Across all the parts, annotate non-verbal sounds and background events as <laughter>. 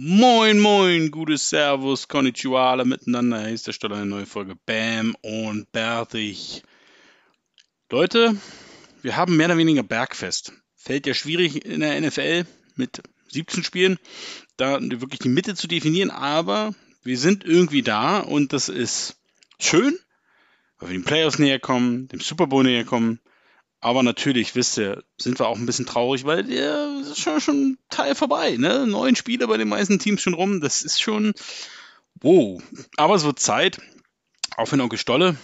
Moin, moin, gutes Servus, Konnichiwa, alle miteinander. Hier ist der Stelle eine neue Folge Bam und Bärtig. Leute, wir haben mehr oder weniger Bergfest. Fällt ja schwierig in der NFL mit 17 Spielen, da wirklich die Mitte zu definieren, aber wir sind irgendwie da und das ist schön, weil wir den Playoffs näher kommen, dem Super Bowl näher kommen. Aber natürlich, wisst ihr, sind wir auch ein bisschen traurig, weil der ist schon, schon Teil vorbei. Ne? Neun Spiele bei den meisten Teams schon rum. Das ist schon wow. Aber es wird Zeit. Auch wenn Onkel Stolle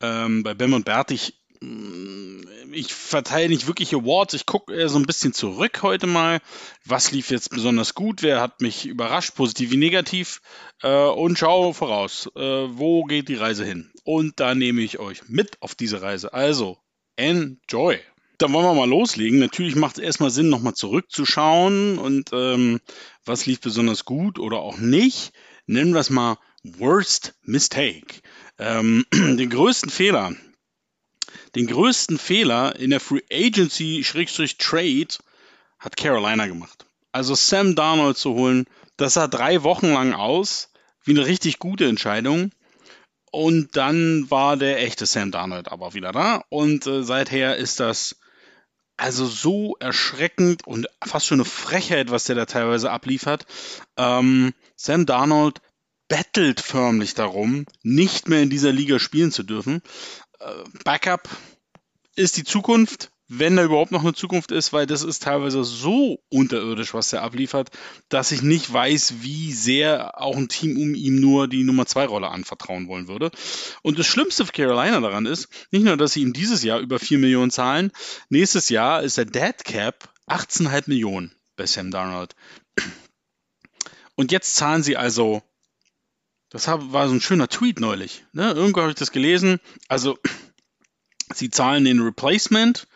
ähm, bei Bem und Bertig mm, ich verteile nicht wirklich Awards, ich gucke eher so ein bisschen zurück heute mal. Was lief jetzt besonders gut? Wer hat mich überrascht, positiv wie negativ? Äh, und schaue voraus, äh, wo geht die Reise hin? Und da nehme ich euch mit auf diese Reise. Also, enjoy! Dann wollen wir mal loslegen. Natürlich macht es erstmal Sinn, nochmal zurückzuschauen und ähm, was lief besonders gut oder auch nicht. Nennen wir es mal Worst Mistake. Ähm, <clears throat> den größten Fehler, den größten Fehler in der Free Agency-Trade hat Carolina gemacht. Also Sam Darnold zu holen, das sah drei Wochen lang aus wie eine richtig gute Entscheidung. Und dann war der echte Sam Darnold aber wieder da. Und äh, seither ist das also so erschreckend und fast schon eine Frechheit, was der da teilweise abliefert. Ähm, Sam Darnold bettelt förmlich darum, nicht mehr in dieser Liga spielen zu dürfen. Äh, Backup ist die Zukunft wenn da überhaupt noch eine Zukunft ist, weil das ist teilweise so unterirdisch, was er abliefert, dass ich nicht weiß, wie sehr auch ein Team um ihm nur die Nummer 2 Rolle anvertrauen wollen würde. Und das Schlimmste für Carolina daran ist, nicht nur, dass sie ihm dieses Jahr über 4 Millionen zahlen, nächstes Jahr ist der Dead Cap 18,5 Millionen bei Sam Darnold. Und jetzt zahlen sie also, das war so ein schöner Tweet neulich, ne? irgendwo habe ich das gelesen, also sie zahlen den Replacement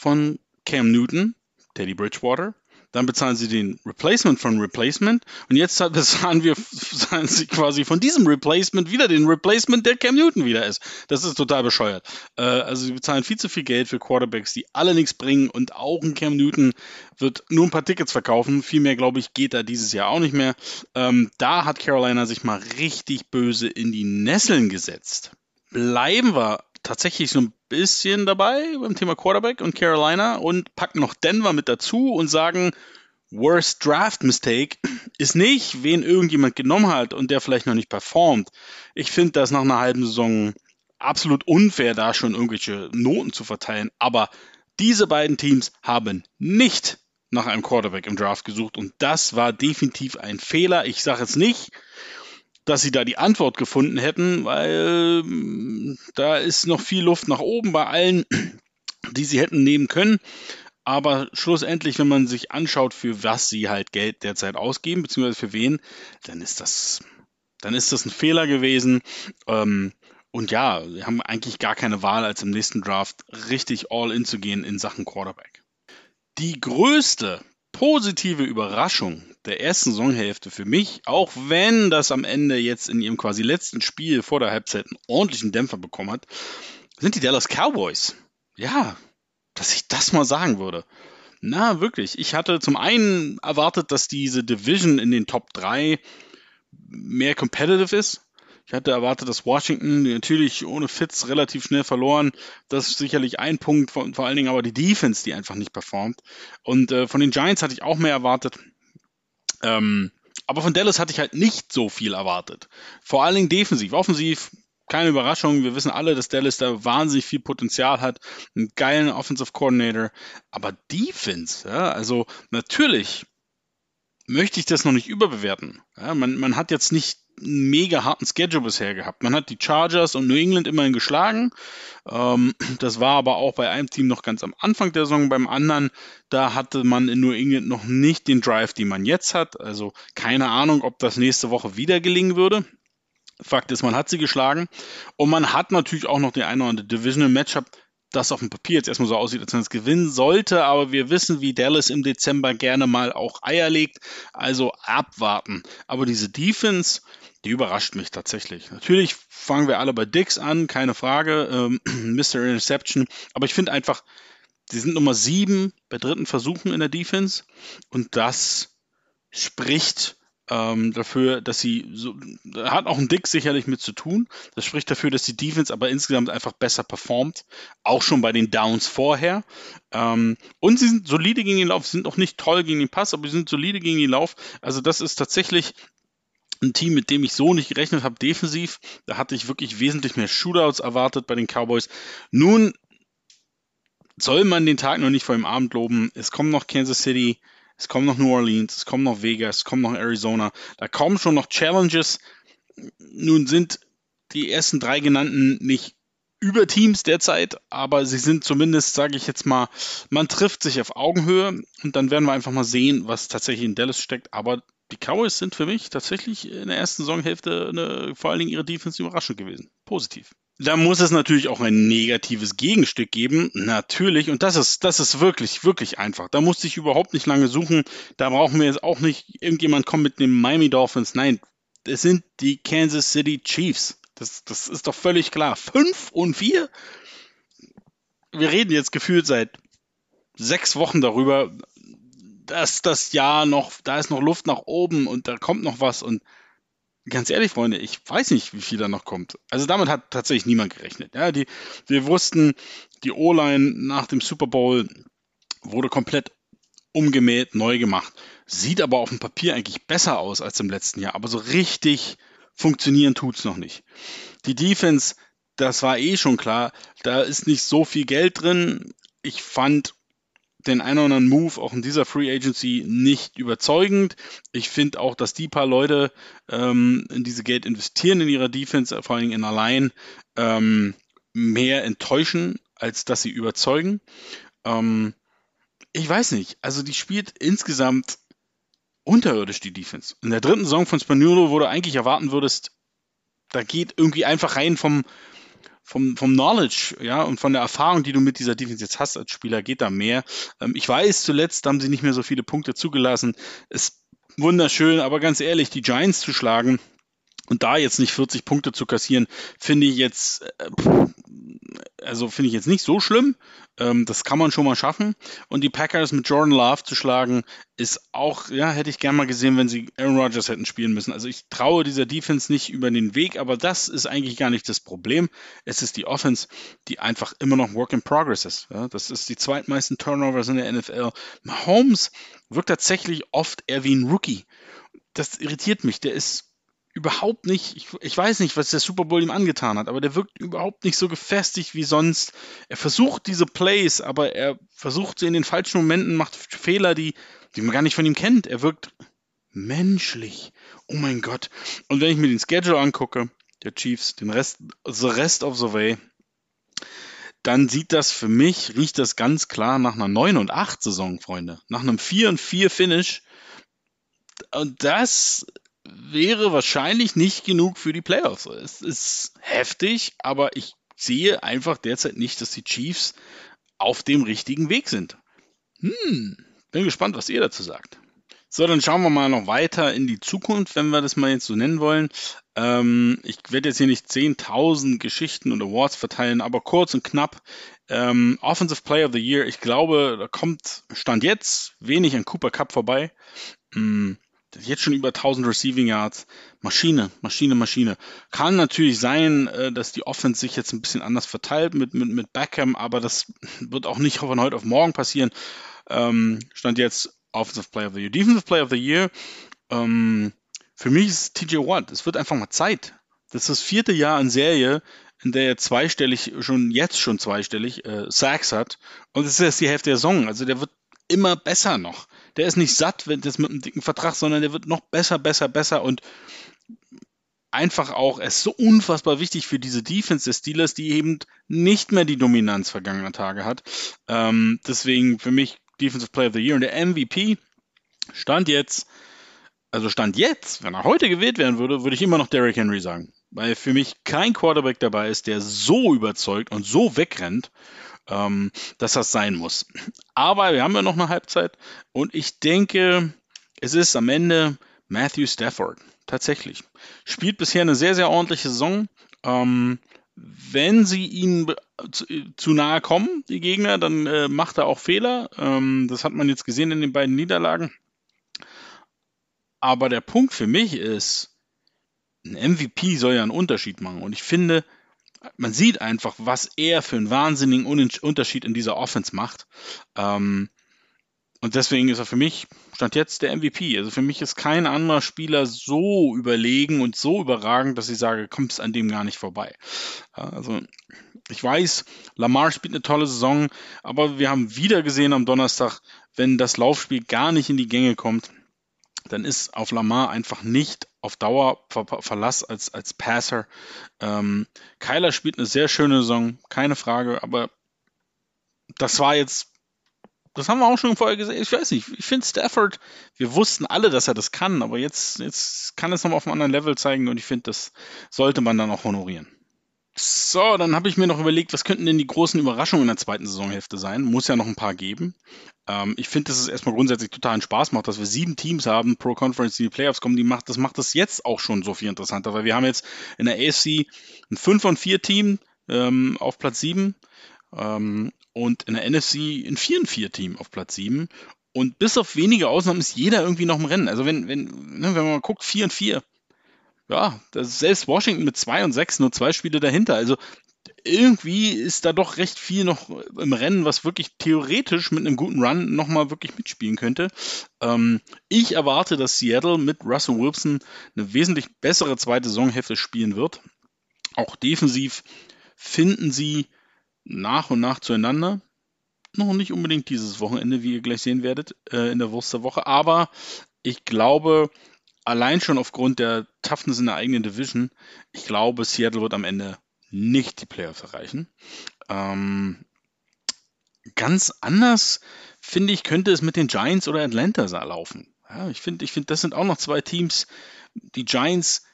von Cam Newton, Teddy Bridgewater. Dann bezahlen sie den Replacement von Replacement. Und jetzt <laughs> bezahlen wir bezahlen sie quasi von diesem Replacement wieder den Replacement, der Cam Newton wieder ist. Das ist total bescheuert. Äh, also sie bezahlen viel zu viel Geld für Quarterbacks, die alle nichts bringen. Und auch ein Cam Newton wird nur ein paar Tickets verkaufen. Viel mehr, glaube ich, geht da dieses Jahr auch nicht mehr. Ähm, da hat Carolina sich mal richtig böse in die Nesseln gesetzt. Bleiben wir tatsächlich so ein bisschen dabei beim Thema Quarterback und Carolina und packen noch Denver mit dazu und sagen, Worst Draft Mistake ist nicht, wen irgendjemand genommen hat und der vielleicht noch nicht performt. Ich finde das nach einer halben Saison absolut unfair, da schon irgendwelche Noten zu verteilen. Aber diese beiden Teams haben nicht nach einem Quarterback im Draft gesucht und das war definitiv ein Fehler. Ich sage es nicht, dass sie da die Antwort gefunden hätten, weil mm, da ist noch viel Luft nach oben bei allen, <clears throat> die sie hätten nehmen können. Aber schlussendlich, wenn man sich anschaut, für was sie halt Geld derzeit ausgeben, beziehungsweise für wen, dann ist das, dann ist das ein Fehler gewesen. Ähm, und ja, wir haben eigentlich gar keine Wahl, als im nächsten Draft richtig all in zu gehen in Sachen Quarterback. Die größte positive Überraschung der ersten Saisonhälfte für mich, auch wenn das am Ende jetzt in ihrem quasi letzten Spiel vor der Halbzeit einen ordentlichen Dämpfer bekommen hat, sind die Dallas Cowboys. Ja, dass ich das mal sagen würde. Na, wirklich. Ich hatte zum einen erwartet, dass diese Division in den Top 3 mehr competitive ist. Ich hatte erwartet, dass Washington natürlich ohne Fitz relativ schnell verloren. Das ist sicherlich ein Punkt, vor, vor allen Dingen aber die Defense, die einfach nicht performt. Und äh, von den Giants hatte ich auch mehr erwartet. Ähm, aber von Dallas hatte ich halt nicht so viel erwartet. Vor allen Dingen defensiv. Offensiv, keine Überraschung. Wir wissen alle, dass Dallas da wahnsinnig viel Potenzial hat. Einen geilen Offensive Coordinator. Aber Defense, ja, also natürlich möchte ich das noch nicht überbewerten. Ja, man, man hat jetzt nicht einen mega harten Schedule bisher gehabt. Man hat die Chargers und New England immerhin geschlagen. Ähm, das war aber auch bei einem Team noch ganz am Anfang der Saison. Beim anderen, da hatte man in New England noch nicht den Drive, den man jetzt hat. Also keine Ahnung, ob das nächste Woche wieder gelingen würde. Fakt ist, man hat sie geschlagen. Und man hat natürlich auch noch den einen oder anderen Divisional Matchup, das auf dem Papier jetzt erstmal so aussieht, als wenn es gewinnen sollte, aber wir wissen, wie Dallas im Dezember gerne mal auch Eier legt, also abwarten. Aber diese Defense, die überrascht mich tatsächlich. Natürlich fangen wir alle bei Dix an, keine Frage, ähm, <clears throat> Mr. Interception, aber ich finde einfach, sie sind Nummer sieben bei dritten Versuchen in der Defense und das spricht ähm, dafür, dass sie so, hat auch ein Dick sicherlich mit zu tun. Das spricht dafür, dass die Defense aber insgesamt einfach besser performt, auch schon bei den Downs vorher. Ähm, und sie sind solide gegen den Lauf, sind auch nicht toll gegen den Pass, aber sie sind solide gegen den Lauf. Also das ist tatsächlich ein Team, mit dem ich so nicht gerechnet habe, defensiv. Da hatte ich wirklich wesentlich mehr Shootouts erwartet bei den Cowboys. Nun soll man den Tag noch nicht vor dem Abend loben. Es kommen noch Kansas City, es kommen noch New Orleans, es kommen noch Vegas, es kommen noch Arizona. Da kommen schon noch Challenges. Nun sind die ersten drei genannten nicht über Teams derzeit, aber sie sind zumindest, sage ich jetzt mal, man trifft sich auf Augenhöhe und dann werden wir einfach mal sehen, was tatsächlich in Dallas steckt. Aber die Cowboys sind für mich tatsächlich in der ersten Saisonhälfte eine, vor allen Dingen ihre Defense überraschend gewesen. Positiv. Da muss es natürlich auch ein negatives Gegenstück geben. Natürlich. Und das ist, das ist wirklich, wirklich einfach. Da musste ich überhaupt nicht lange suchen. Da brauchen wir jetzt auch nicht irgendjemand kommen mit den Miami Dolphins. Nein, es sind die Kansas City Chiefs. Das, das ist doch völlig klar. Fünf und vier? Wir reden jetzt gefühlt seit sechs Wochen darüber, dass das Jahr noch, da ist noch Luft nach oben und da kommt noch was und ganz ehrlich, Freunde, ich weiß nicht, wie viel da noch kommt. Also damit hat tatsächlich niemand gerechnet. Ja, die, wir wussten, die O-Line nach dem Super Bowl wurde komplett umgemäht, neu gemacht. Sieht aber auf dem Papier eigentlich besser aus als im letzten Jahr. Aber so richtig funktionieren tut es noch nicht. Die Defense, das war eh schon klar, da ist nicht so viel Geld drin. Ich fand den einen oder anderen Move auch in dieser Free Agency nicht überzeugend. Ich finde auch, dass die paar Leute ähm, in diese Geld investieren in ihrer Defense, vor allem in allein, ähm, mehr enttäuschen, als dass sie überzeugen. Ähm, ich weiß nicht, also die spielt insgesamt unterirdisch die Defense. In der dritten Saison von Spaniolo, wo du eigentlich erwarten würdest, da geht irgendwie einfach rein vom, vom, vom Knowledge, ja, und von der Erfahrung, die du mit dieser Defense jetzt hast als Spieler, geht da mehr. Ähm, ich weiß, zuletzt haben sie nicht mehr so viele Punkte zugelassen. Ist wunderschön, aber ganz ehrlich, die Giants zu schlagen, und da jetzt nicht 40 Punkte zu kassieren, finde ich jetzt, äh, also finde ich jetzt nicht so schlimm. Ähm, das kann man schon mal schaffen. Und die Packers mit Jordan Love zu schlagen, ist auch, ja, hätte ich gern mal gesehen, wenn sie Aaron Rodgers hätten spielen müssen. Also ich traue dieser Defense nicht über den Weg, aber das ist eigentlich gar nicht das Problem. Es ist die Offense, die einfach immer noch Work in Progress ist. Ja, das ist die zweitmeisten Turnovers in der NFL. Mahomes wirkt tatsächlich oft eher wie ein Rookie. Das irritiert mich. Der ist überhaupt nicht, ich, ich, weiß nicht, was der Super Bowl ihm angetan hat, aber der wirkt überhaupt nicht so gefestigt wie sonst. Er versucht diese Plays, aber er versucht sie in den falschen Momenten, macht Fehler, die, die man gar nicht von ihm kennt. Er wirkt menschlich. Oh mein Gott. Und wenn ich mir den Schedule angucke, der Chiefs, den Rest, the rest of the way, dann sieht das für mich, riecht das ganz klar nach einer 9 und 8 Saison, Freunde. Nach einem 4 und 4 Finish. Und das wäre wahrscheinlich nicht genug für die Playoffs. Es ist heftig, aber ich sehe einfach derzeit nicht, dass die Chiefs auf dem richtigen Weg sind. Hm, bin gespannt, was ihr dazu sagt. So, dann schauen wir mal noch weiter in die Zukunft, wenn wir das mal jetzt so nennen wollen. Ähm, ich werde jetzt hier nicht 10.000 Geschichten und Awards verteilen, aber kurz und knapp. Ähm, Offensive Player of the Year, ich glaube, da kommt Stand jetzt wenig an Cooper Cup vorbei. Hm, jetzt schon über 1000 Receiving Yards. Maschine, Maschine, Maschine. Kann natürlich sein, äh, dass die Offense sich jetzt ein bisschen anders verteilt mit, mit, mit Beckham, aber das wird auch nicht von heute auf morgen passieren. Ähm, stand jetzt Offensive Player of the Year. Defensive Player of the Year. Ähm, für mich ist TJ Watt. Es wird einfach mal Zeit. Das ist das vierte Jahr in Serie, in der er zweistellig, schon jetzt schon zweistellig, äh, Sacks hat. Und es ist erst die Hälfte der Saison. Also der wird immer besser noch der ist nicht satt wenn das mit einem dicken Vertrag, sondern der wird noch besser, besser, besser und einfach auch, er ist so unfassbar wichtig für diese Defense des Steelers, die eben nicht mehr die Dominanz vergangener Tage hat. Ähm, deswegen für mich Defensive Player of the Year und der MVP stand jetzt, also stand jetzt, wenn er heute gewählt werden würde, würde ich immer noch Derrick Henry sagen. Weil für mich kein Quarterback dabei ist, der so überzeugt und so wegrennt ähm, dass das sein muss. Aber wir haben ja noch eine Halbzeit und ich denke, es ist am Ende Matthew Stafford. Tatsächlich. Spielt bisher eine sehr, sehr ordentliche Saison. Ähm, wenn sie ihm zu, zu, nahe kommen, die Gegner, dann äh, macht er auch Fehler. Ähm, das hat man jetzt gesehen in den beiden Niederlagen. Aber der Punkt für mich ist, ein MVP soll ja einen Unterschied machen. Und ich finde, man sieht einfach, was er für einen wahnsinnigen Unterschied in dieser Offense macht. Ähm, und deswegen ist er für mich, stand jetzt der MVP. Also für mich ist kein anderer Spieler so überlegen und so überragend, dass ich sage, kommt es an dem gar nicht vorbei. Also ich weiß, Lamar spielt eine tolle Saison, aber wir haben wieder gesehen am Donnerstag, wenn das Laufspiel gar nicht in die Gänge kommt, dann ist auf Lamar einfach nicht auf Dauer Ver Verlass als, als Passer. Ähm, Kyler spielt eine sehr schöne Saison, keine Frage, aber das war jetzt, das haben wir auch schon vorher gesehen. Ich weiß nicht, ich finde Stafford, wir wussten alle, dass er das kann, aber jetzt, jetzt kann es nochmal auf einem anderen Level zeigen und ich finde, das sollte man dann auch honorieren. So, dann habe ich mir noch überlegt, was könnten denn die großen Überraschungen in der zweiten Saisonhälfte sein? Muss ja noch ein paar geben. Ähm, ich finde, dass es erstmal grundsätzlich totalen Spaß macht, dass wir sieben Teams haben pro Conference, die in die Playoffs kommen. Die macht, das macht das jetzt auch schon so viel interessanter, weil wir haben jetzt in der AFC ein 5 von 4 Team ähm, auf Platz 7 ähm, und in der NFC ein 4 4 Team auf Platz 7. Und bis auf wenige Ausnahmen ist jeder irgendwie noch im Rennen. Also wenn, wenn, ne, wenn man mal guckt, 4 und 4, ja, selbst Washington mit 2 und 6 nur zwei Spiele dahinter. Also irgendwie ist da doch recht viel noch im Rennen, was wirklich theoretisch mit einem guten Run nochmal wirklich mitspielen könnte. Ähm, ich erwarte, dass Seattle mit Russell Wilson eine wesentlich bessere zweite Saisonhälfte spielen wird. Auch defensiv finden sie nach und nach zueinander. Noch nicht unbedingt dieses Wochenende, wie ihr gleich sehen werdet, äh, in der Wurst der Woche. Aber ich glaube, allein schon aufgrund der Toughness in der eigenen Division, ich glaube, Seattle wird am Ende nicht die Playoffs erreichen. Ähm, ganz anders, finde ich, könnte es mit den Giants oder Atlanta laufen. Ja, ich finde, ich finde, das sind auch noch zwei Teams. Die Giants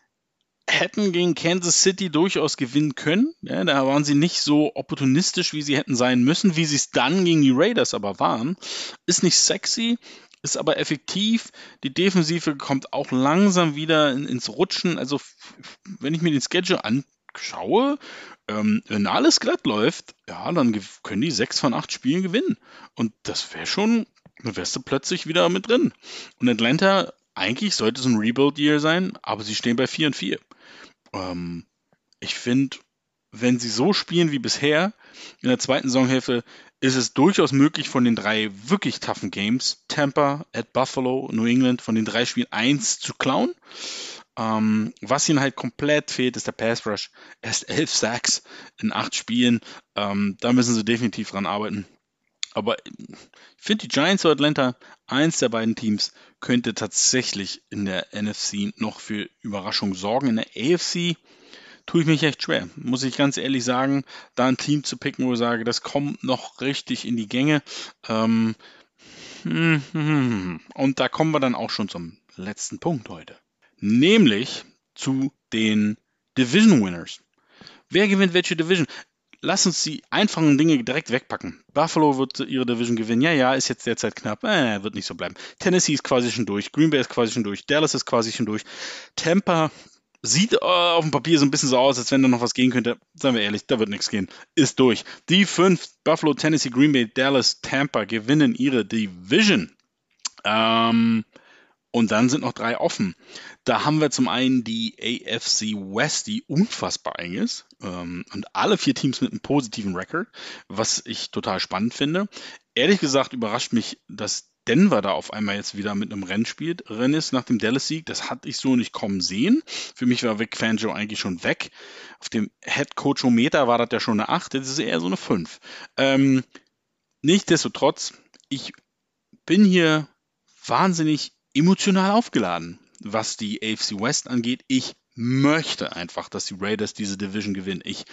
hätten gegen Kansas City durchaus gewinnen können. Ja, da waren sie nicht so opportunistisch, wie sie hätten sein müssen, wie sie es dann gegen die Raiders aber waren. Ist nicht sexy, ist aber effektiv. Die Defensive kommt auch langsam wieder in, ins Rutschen. Also, wenn ich mir den Schedule anschaue, ähm, wenn alles glatt läuft, ja, dann können die sechs von acht Spielen gewinnen. Und das wäre schon, dann wärst du plötzlich wieder mit drin. Und Atlanta, eigentlich sollte es ein Rebuild-Year sein, aber sie stehen bei 4 und 4. Ähm, ich finde, wenn sie so spielen wie bisher, in der zweiten Saisonhälfte ist es durchaus möglich, von den drei wirklich toughen Games, Tampa, at Buffalo, New England, von den drei Spielen eins zu klauen. Ähm, was ihnen halt komplett fehlt, ist der Pass Rush. Erst elf Sacks in acht Spielen. Ähm, da müssen sie definitiv dran arbeiten. Aber ich finde die Giants oder Atlanta, eins der beiden Teams, könnte tatsächlich in der NFC noch für Überraschung sorgen. In der AFC tue ich mich echt schwer, muss ich ganz ehrlich sagen, da ein Team zu picken, wo ich sage, das kommt noch richtig in die Gänge. Ähm, und da kommen wir dann auch schon zum letzten Punkt heute. Nämlich zu den Division Winners. Wer gewinnt welche Division? Lass uns die einfachen Dinge direkt wegpacken. Buffalo wird ihre Division gewinnen. Ja, ja, ist jetzt derzeit knapp. Äh, wird nicht so bleiben. Tennessee ist quasi schon durch. Green Bay ist quasi schon durch. Dallas ist quasi schon durch. Tampa Sieht äh, auf dem Papier so ein bisschen so aus, als wenn da noch was gehen könnte. Seien wir ehrlich, da wird nichts gehen. Ist durch. Die fünf, Buffalo, Tennessee, Green Bay, Dallas, Tampa, gewinnen ihre Division. Ähm, und dann sind noch drei offen. Da haben wir zum einen die AFC West, die unfassbar eng ist. Ähm, und alle vier Teams mit einem positiven Record, was ich total spannend finde. Ehrlich gesagt überrascht mich, dass Denver da auf einmal jetzt wieder mit einem Rennen spielt, Rennen ist nach dem Dallas-Sieg. Das hatte ich so nicht kommen sehen. Für mich war Vic Fangio eigentlich schon weg. Auf dem Head-Coach-Meter war das ja schon eine 8, das ist eher so eine 5. Ähm, nichtsdestotrotz, ich bin hier wahnsinnig emotional aufgeladen, was die AFC West angeht. Ich möchte einfach, dass die Raiders diese Division gewinnen. Ich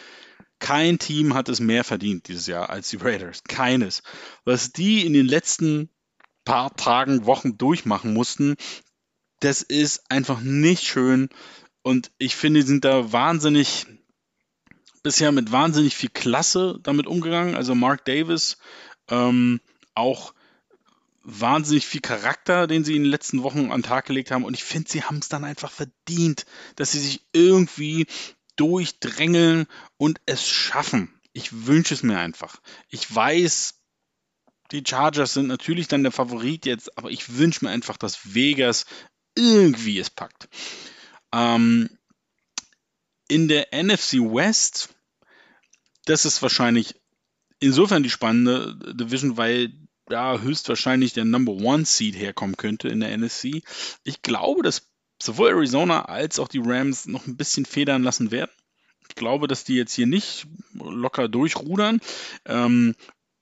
kein Team hat es mehr verdient dieses Jahr als die Raiders. Keines. Was die in den letzten paar Tagen, Wochen durchmachen mussten. Das ist einfach nicht schön. Und ich finde, die sind da wahnsinnig, bisher mit wahnsinnig viel Klasse damit umgegangen. Also Mark Davis, ähm, auch wahnsinnig viel Charakter, den sie in den letzten Wochen an den Tag gelegt haben. Und ich finde, sie haben es dann einfach verdient, dass sie sich irgendwie durchdrängeln und es schaffen. Ich wünsche es mir einfach. Ich weiß, die Chargers sind natürlich dann der Favorit jetzt, aber ich wünsche mir einfach, dass Vegas irgendwie es packt. Ähm, in der NFC West, das ist wahrscheinlich insofern die spannende Division, weil da höchstwahrscheinlich der Number One Seed herkommen könnte in der NFC. Ich glaube, dass sowohl Arizona als auch die Rams noch ein bisschen federn lassen werden. Ich glaube, dass die jetzt hier nicht locker durchrudern. Ähm,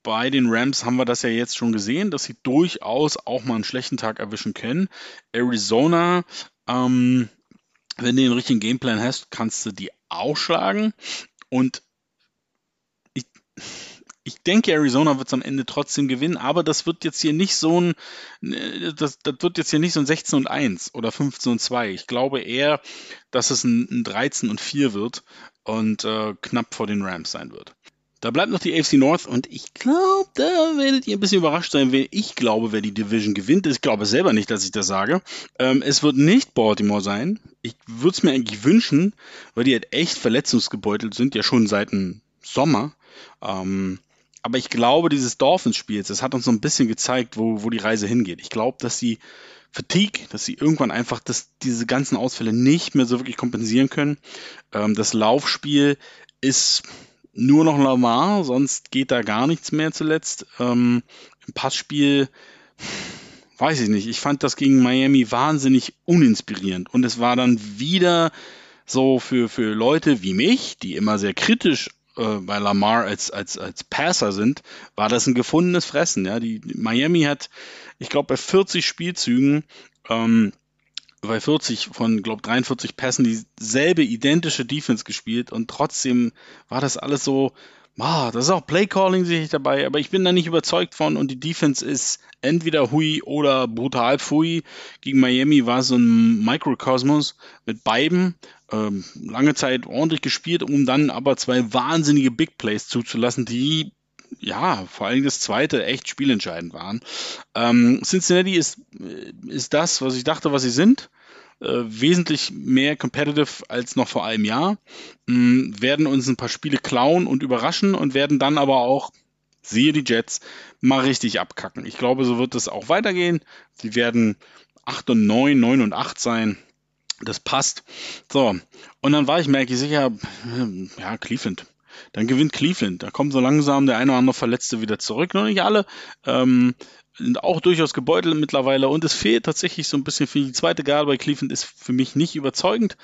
bei den Rams haben wir das ja jetzt schon gesehen, dass sie durchaus auch mal einen schlechten Tag erwischen können. Arizona, ähm, wenn du den richtigen Gameplan hast, kannst du die auch schlagen. Und ich, ich denke, Arizona wird es am Ende trotzdem gewinnen, aber das wird jetzt hier nicht so ein, das, das wird jetzt hier nicht so ein 16 und 1 oder 15 und 2. Ich glaube eher, dass es ein, ein 13 und 4 wird und äh, knapp vor den Rams sein wird. Da bleibt noch die AFC North und ich glaube, da werdet ihr ein bisschen überrascht sein, wer ich glaube, wer die Division gewinnt. Ich glaube selber nicht, dass ich das sage. Ähm, es wird nicht Baltimore sein. Ich würde es mir eigentlich wünschen, weil die halt echt verletzungsgebeutelt sind, ja schon seit dem Sommer. Ähm, aber ich glaube, dieses Dolphins-Spiel, das hat uns so ein bisschen gezeigt, wo, wo die Reise hingeht. Ich glaube, dass sie Fatigue, dass sie irgendwann einfach das, diese ganzen Ausfälle nicht mehr so wirklich kompensieren können. Ähm, das Laufspiel ist nur noch Lamar, sonst geht da gar nichts mehr zuletzt. Ähm, Im Passspiel weiß ich nicht. Ich fand das gegen Miami wahnsinnig uninspirierend. Und es war dann wieder so für, für Leute wie mich, die immer sehr kritisch äh, bei Lamar als, als, als Passer sind, war das ein gefundenes Fressen. Ja? Die, Miami hat, ich glaube, bei 40 Spielzügen ähm, bei 40 von, glaube 43 Pässen dieselbe identische Defense gespielt und trotzdem war das alles so, ah, das ist auch Playcalling sehe ich dabei, aber ich bin da nicht überzeugt von und die Defense ist entweder hui oder brutal fui. Gegen Miami war es so ein Microcosmos mit beiden. Ähm, lange Zeit ordentlich gespielt, um dann aber zwei wahnsinnige Big Plays zuzulassen, die ja, vor allem das zweite echt spielentscheidend waren. Ähm, Cincinnati ist, äh, ist das, was ich dachte, was sie sind. Äh, wesentlich mehr competitive als noch vor einem Jahr. Ähm, werden uns ein paar Spiele klauen und überraschen und werden dann aber auch, siehe die Jets, mal richtig abkacken. Ich glaube, so wird es auch weitergehen. Sie werden 8 und 9, 9 und 8 sein. Das passt. So, und dann war ich, merke ich sicher, ja, Cleveland dann gewinnt Cleveland. Da kommt so langsam der eine oder andere Verletzte wieder zurück. Noch nicht alle. Ähm, auch durchaus gebeutelt mittlerweile und es fehlt tatsächlich so ein bisschen für die zweite Garde bei Cleveland ist für mich nicht überzeugend.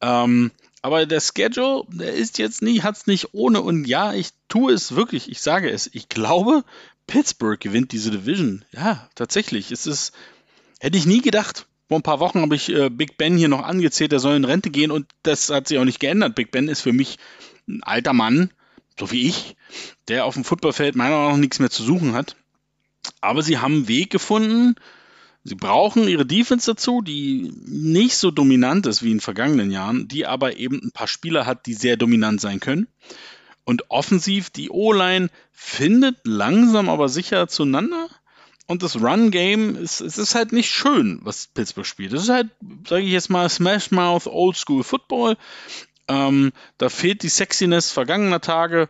Ähm, aber der Schedule, der ist jetzt nie, hat es nicht ohne und ja, ich tue es wirklich, ich sage es, ich glaube, Pittsburgh gewinnt diese Division. Ja, tatsächlich, es ist, hätte ich nie gedacht. Vor ein paar Wochen habe ich äh, Big Ben hier noch angezählt, er soll in Rente gehen und das hat sich auch nicht geändert. Big Ben ist für mich ein alter Mann, so wie ich, der auf dem Footballfeld meiner Meinung nach nichts mehr zu suchen hat. Aber sie haben einen Weg gefunden. Sie brauchen ihre Defense dazu, die nicht so dominant ist wie in vergangenen Jahren, die aber eben ein paar Spieler hat, die sehr dominant sein können. Und offensiv, die O-Line findet langsam aber sicher zueinander. Und das Run-Game, ist, es ist halt nicht schön, was Pittsburgh spielt. Es ist halt, sage ich jetzt mal, Smash Mouth Old School Football. Ähm, da fehlt die Sexiness vergangener Tage,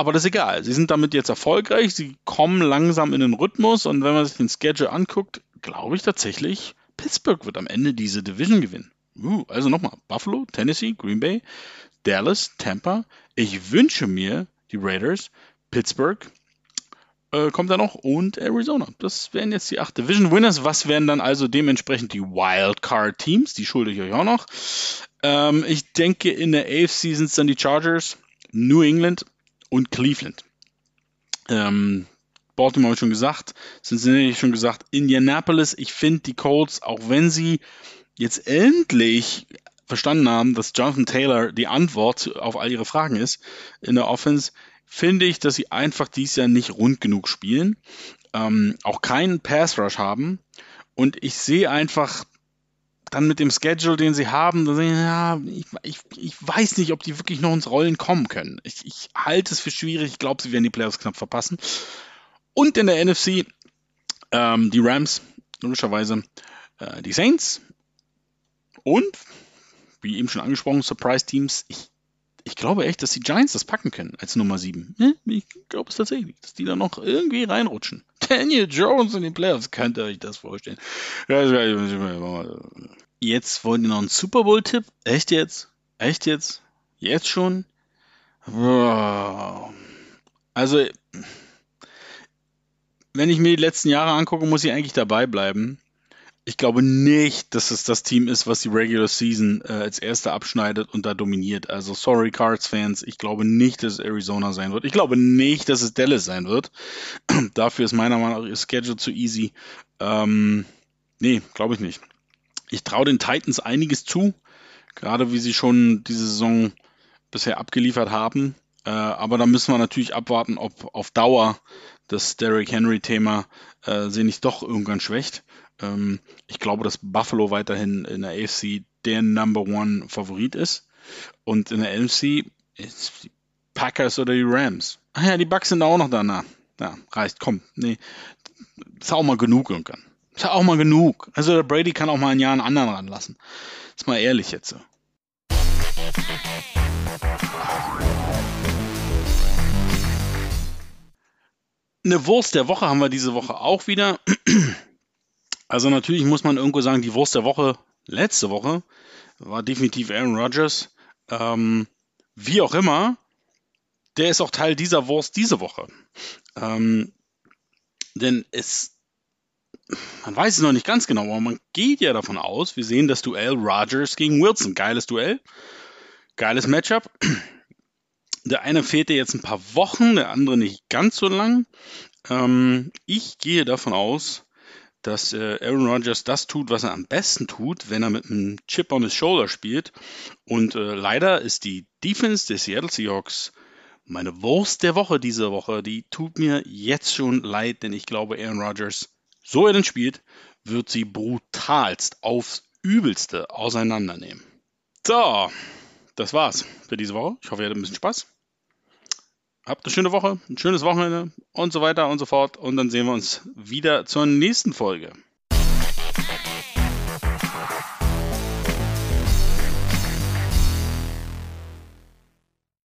aber das ist egal. Sie sind damit jetzt erfolgreich, sie kommen langsam in den Rhythmus und wenn man sich den Schedule anguckt, glaube ich tatsächlich, Pittsburgh wird am Ende diese Division gewinnen. Uh, also nochmal, Buffalo, Tennessee, Green Bay, Dallas, Tampa. Ich wünsche mir die Raiders, Pittsburgh, äh, kommt da noch und Arizona. Das wären jetzt die acht Division Winners. Was wären dann also dementsprechend die Wildcard Teams? Die schulde ich euch auch noch. Ähm, ich denke, in der AFC sind es dann die Chargers, New England und Cleveland. Ähm, Baltimore habe ich schon gesagt, Cincinnati schon gesagt, Indianapolis. Ich finde die Colts, auch wenn sie jetzt endlich verstanden haben, dass Jonathan Taylor die Antwort auf all ihre Fragen ist in der Offense, finde ich, dass sie einfach dieses Jahr nicht rund genug spielen, ähm, auch keinen Pass Rush haben. Und ich sehe einfach dann mit dem Schedule, den sie haben, dann ich, ja, ich, ich, ich weiß nicht, ob die wirklich noch ins Rollen kommen können. Ich, ich halte es für schwierig. Ich glaube, sie werden die Playoffs knapp verpassen. Und in der NFC ähm, die Rams, logischerweise äh, die Saints und, wie eben schon angesprochen, Surprise-Teams. Ich, ich glaube echt, dass die Giants das packen können als Nummer 7. Ich glaube es tatsächlich, dass die da noch irgendwie reinrutschen. Daniel Jones in den Playoffs. Könnt ihr euch das vorstellen? Jetzt wollt ihr noch einen Super Bowl-Tipp? Echt jetzt? Echt jetzt? Jetzt schon? Also, wenn ich mir die letzten Jahre angucke, muss ich eigentlich dabei bleiben. Ich glaube nicht, dass es das Team ist, was die Regular Season äh, als erster abschneidet und da dominiert. Also sorry Cards-Fans, ich glaube nicht, dass es Arizona sein wird. Ich glaube nicht, dass es Dallas sein wird. <clears throat> Dafür ist meiner Meinung nach ihr Schedule zu easy. Ähm, nee, glaube ich nicht. Ich traue den Titans einiges zu, gerade wie sie schon diese Saison bisher abgeliefert haben. Äh, aber da müssen wir natürlich abwarten, ob auf Dauer das Derrick Henry-Thema äh, sie nicht doch irgendwann schwächt. Ähm, ich glaube, dass Buffalo weiterhin in der AFC der Number One Favorit ist. Und in der NFC ist die Packers oder die Rams. Ah ja, die Bucks sind auch noch da. Na, ja, reicht, komm. Nee, ist auch mal genug irgendwann. Ist ja auch mal genug. Also der Brady kann auch mal ein Jahr einen anderen ranlassen. Ist mal ehrlich jetzt. So. Eine Wurst der Woche haben wir diese Woche auch wieder. Also natürlich muss man irgendwo sagen, die Wurst der Woche letzte Woche war definitiv Aaron Rodgers. Ähm, wie auch immer, der ist auch Teil dieser Wurst diese Woche. Ähm, denn es, man weiß es noch nicht ganz genau, aber man geht ja davon aus, wir sehen das Duell Rodgers gegen Wilson. Geiles Duell, geiles Matchup. Der eine fehlte jetzt ein paar Wochen, der andere nicht ganz so lang. Ähm, ich gehe davon aus, dass äh, Aaron Rodgers das tut, was er am besten tut, wenn er mit einem Chip on his Shoulder spielt. Und äh, leider ist die Defense der Seattle Seahawks meine Wurst der Woche diese Woche. Die tut mir jetzt schon leid, denn ich glaube, Aaron Rodgers, so er denn spielt, wird sie brutalst aufs Übelste auseinandernehmen. So, das war's für diese Woche. Ich hoffe, ihr hattet ein bisschen Spaß. Habt eine schöne Woche, ein schönes Wochenende und so weiter und so fort. Und dann sehen wir uns wieder zur nächsten Folge.